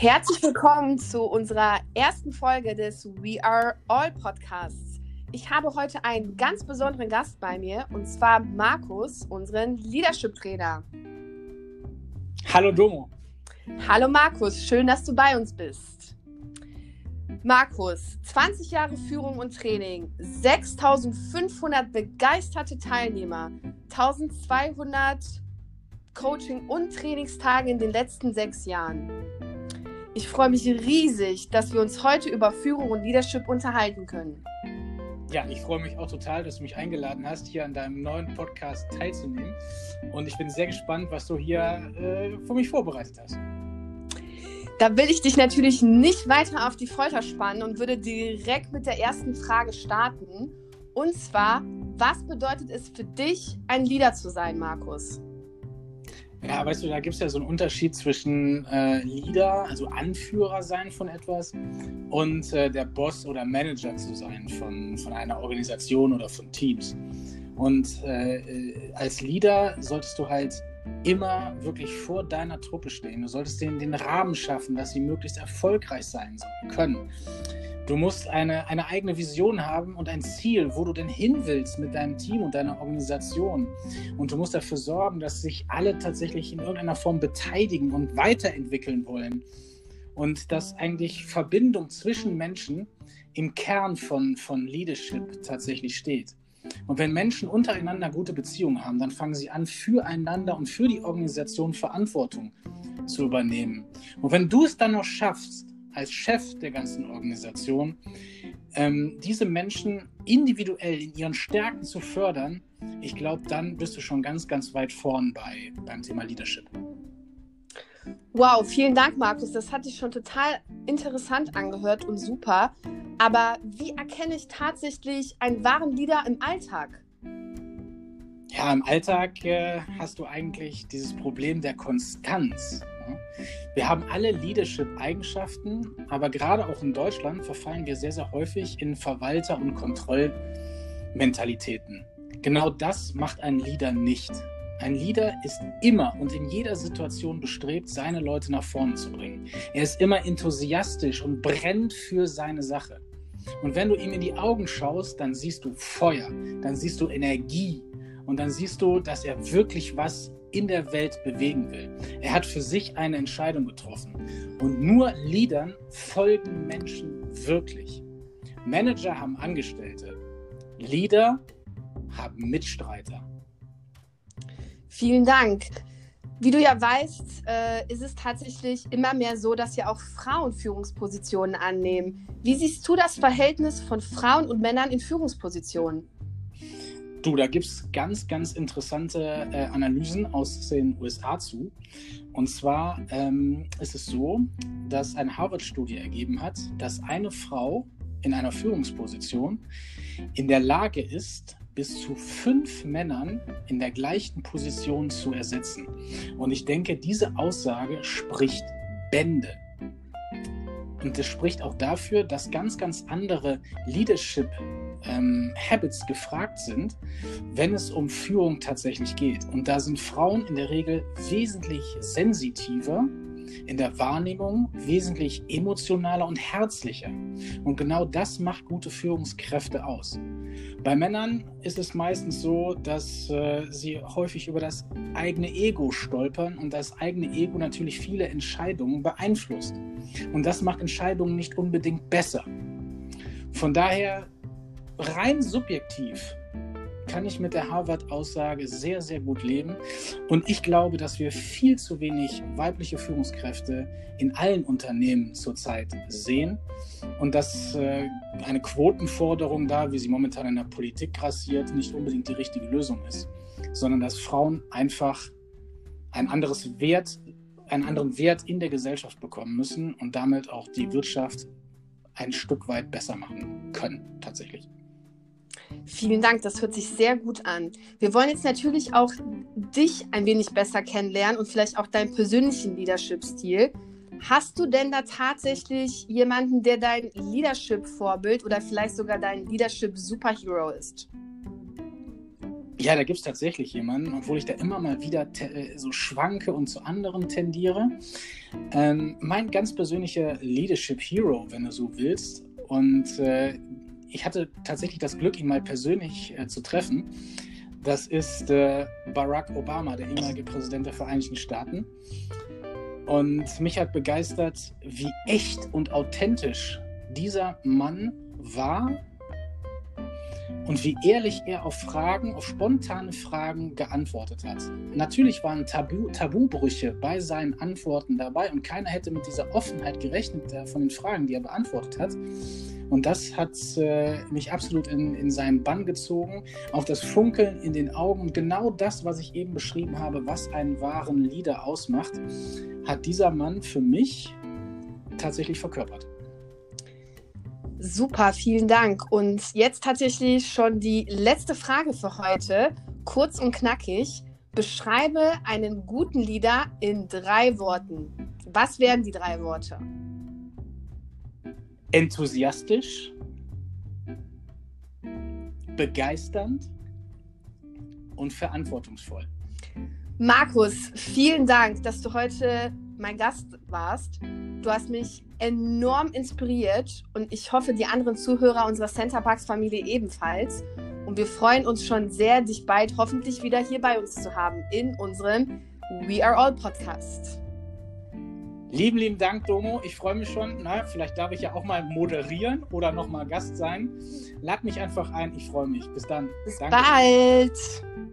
Herzlich willkommen zu unserer ersten Folge des We Are All Podcasts. Ich habe heute einen ganz besonderen Gast bei mir und zwar Markus, unseren Leadership Trainer. Hallo Domo. Hallo Markus, schön, dass du bei uns bist. Markus, 20 Jahre Führung und Training, 6500 begeisterte Teilnehmer, 1200 Coaching- und Trainingstage in den letzten sechs Jahren. Ich freue mich riesig, dass wir uns heute über Führung und Leadership unterhalten können. Ja, ich freue mich auch total, dass du mich eingeladen hast, hier an deinem neuen Podcast teilzunehmen. Und ich bin sehr gespannt, was du hier äh, für mich vorbereitet hast. Da will ich dich natürlich nicht weiter auf die Folter spannen und würde direkt mit der ersten Frage starten. Und zwar, was bedeutet es für dich, ein Leader zu sein, Markus? Ja, weißt du, da gibt es ja so einen Unterschied zwischen äh, Leader, also Anführer sein von etwas, und äh, der Boss oder Manager zu sein von, von einer Organisation oder von Teams. Und äh, äh als Leader solltest du halt immer wirklich vor deiner Truppe stehen. Du solltest denen den Rahmen schaffen, dass sie möglichst erfolgreich sein können. Du musst eine, eine eigene Vision haben und ein Ziel, wo du denn hin willst mit deinem Team und deiner Organisation. Und du musst dafür sorgen, dass sich alle tatsächlich in irgendeiner Form beteiligen und weiterentwickeln wollen. Und dass eigentlich Verbindung zwischen Menschen im Kern von, von Leadership tatsächlich steht. Und wenn Menschen untereinander gute Beziehungen haben, dann fangen sie an, füreinander und für die Organisation Verantwortung zu übernehmen. Und wenn du es dann noch schaffst, als Chef der ganzen Organisation, ähm, diese Menschen individuell in ihren Stärken zu fördern, ich glaube, dann bist du schon ganz, ganz weit vorn bei, beim Thema Leadership. Wow, vielen Dank, Markus. Das hat sich schon total interessant angehört und super. Aber wie erkenne ich tatsächlich einen wahren Leader im Alltag? Ja, im Alltag äh, hast du eigentlich dieses Problem der Konstanz. Wir haben alle Leadership-Eigenschaften, aber gerade auch in Deutschland verfallen wir sehr, sehr häufig in Verwalter- und Kontrollmentalitäten. Genau das macht ein Leader nicht. Ein Leader ist immer und in jeder Situation bestrebt, seine Leute nach vorne zu bringen. Er ist immer enthusiastisch und brennt für seine Sache. Und wenn du ihm in die Augen schaust, dann siehst du Feuer, dann siehst du Energie und dann siehst du, dass er wirklich was in der Welt bewegen will. Er hat für sich eine Entscheidung getroffen. Und nur Leadern folgen Menschen wirklich. Manager haben Angestellte. Leader haben Mitstreiter. Vielen Dank. Wie du ja weißt, äh, ist es tatsächlich immer mehr so, dass ja auch Frauen Führungspositionen annehmen. Wie siehst du das Verhältnis von Frauen und Männern in Führungspositionen? Du, da gibt es ganz, ganz interessante äh, Analysen aus den USA zu. Und zwar ähm, ist es so, dass eine Harvard-Studie ergeben hat, dass eine Frau in einer Führungsposition in der Lage ist, bis zu fünf Männern in der gleichen Position zu ersetzen. Und ich denke, diese Aussage spricht Bände. Und es spricht auch dafür, dass ganz, ganz andere Leadership ähm, Habits gefragt sind, wenn es um Führung tatsächlich geht. Und da sind Frauen in der Regel wesentlich sensitiver in der Wahrnehmung, wesentlich emotionaler und herzlicher. Und genau das macht gute Führungskräfte aus. Bei Männern ist es meistens so, dass äh, sie häufig über das eigene Ego stolpern und das eigene Ego natürlich viele Entscheidungen beeinflusst. Und das macht Entscheidungen nicht unbedingt besser. Von daher rein subjektiv kann ich mit der Harvard-Aussage sehr, sehr gut leben. Und ich glaube, dass wir viel zu wenig weibliche Führungskräfte in allen Unternehmen zurzeit sehen und dass äh, eine Quotenforderung da, wie sie momentan in der Politik grassiert, nicht unbedingt die richtige Lösung ist, sondern dass Frauen einfach ein anderes Wert, einen anderen Wert in der Gesellschaft bekommen müssen und damit auch die Wirtschaft ein Stück weit besser machen können, tatsächlich. Vielen Dank, das hört sich sehr gut an. Wir wollen jetzt natürlich auch dich ein wenig besser kennenlernen und vielleicht auch deinen persönlichen Leadership-Stil. Hast du denn da tatsächlich jemanden, der dein Leadership-Vorbild oder vielleicht sogar dein Leadership-Superhero ist? Ja, da gibt es tatsächlich jemanden, obwohl ich da immer mal wieder äh, so schwanke und zu anderen tendiere. Ähm, mein ganz persönlicher Leadership Hero, wenn du so willst. Und äh, ich hatte tatsächlich das Glück, ihn mal persönlich äh, zu treffen. Das ist äh, Barack Obama, der ehemalige Präsident der Vereinigten Staaten. Und mich hat begeistert, wie echt und authentisch dieser Mann war und wie ehrlich er auf Fragen, auf spontane Fragen geantwortet hat. Natürlich waren Tabu, Tabubrüche bei seinen Antworten dabei und keiner hätte mit dieser Offenheit gerechnet äh, von den Fragen, die er beantwortet hat. Und das hat äh, mich absolut in, in seinen Bann gezogen. Auch das Funkeln in den Augen und genau das, was ich eben beschrieben habe, was einen wahren Leader ausmacht, hat dieser Mann für mich tatsächlich verkörpert. Super, vielen Dank. Und jetzt tatsächlich schon die letzte Frage für heute. Kurz und knackig. Beschreibe einen guten Leader in drei Worten. Was wären die drei Worte? Enthusiastisch, begeisternd und verantwortungsvoll. Markus, vielen Dank, dass du heute mein Gast warst. Du hast mich enorm inspiriert und ich hoffe, die anderen Zuhörer unserer Centerparks-Familie ebenfalls. Und wir freuen uns schon sehr, dich bald hoffentlich wieder hier bei uns zu haben in unserem We Are All Podcast. Lieben, lieben Dank, Domo. Ich freue mich schon. Na, vielleicht darf ich ja auch mal moderieren oder nochmal Gast sein. Lad mich einfach ein. Ich freue mich. Bis dann. Bis Danke. bald.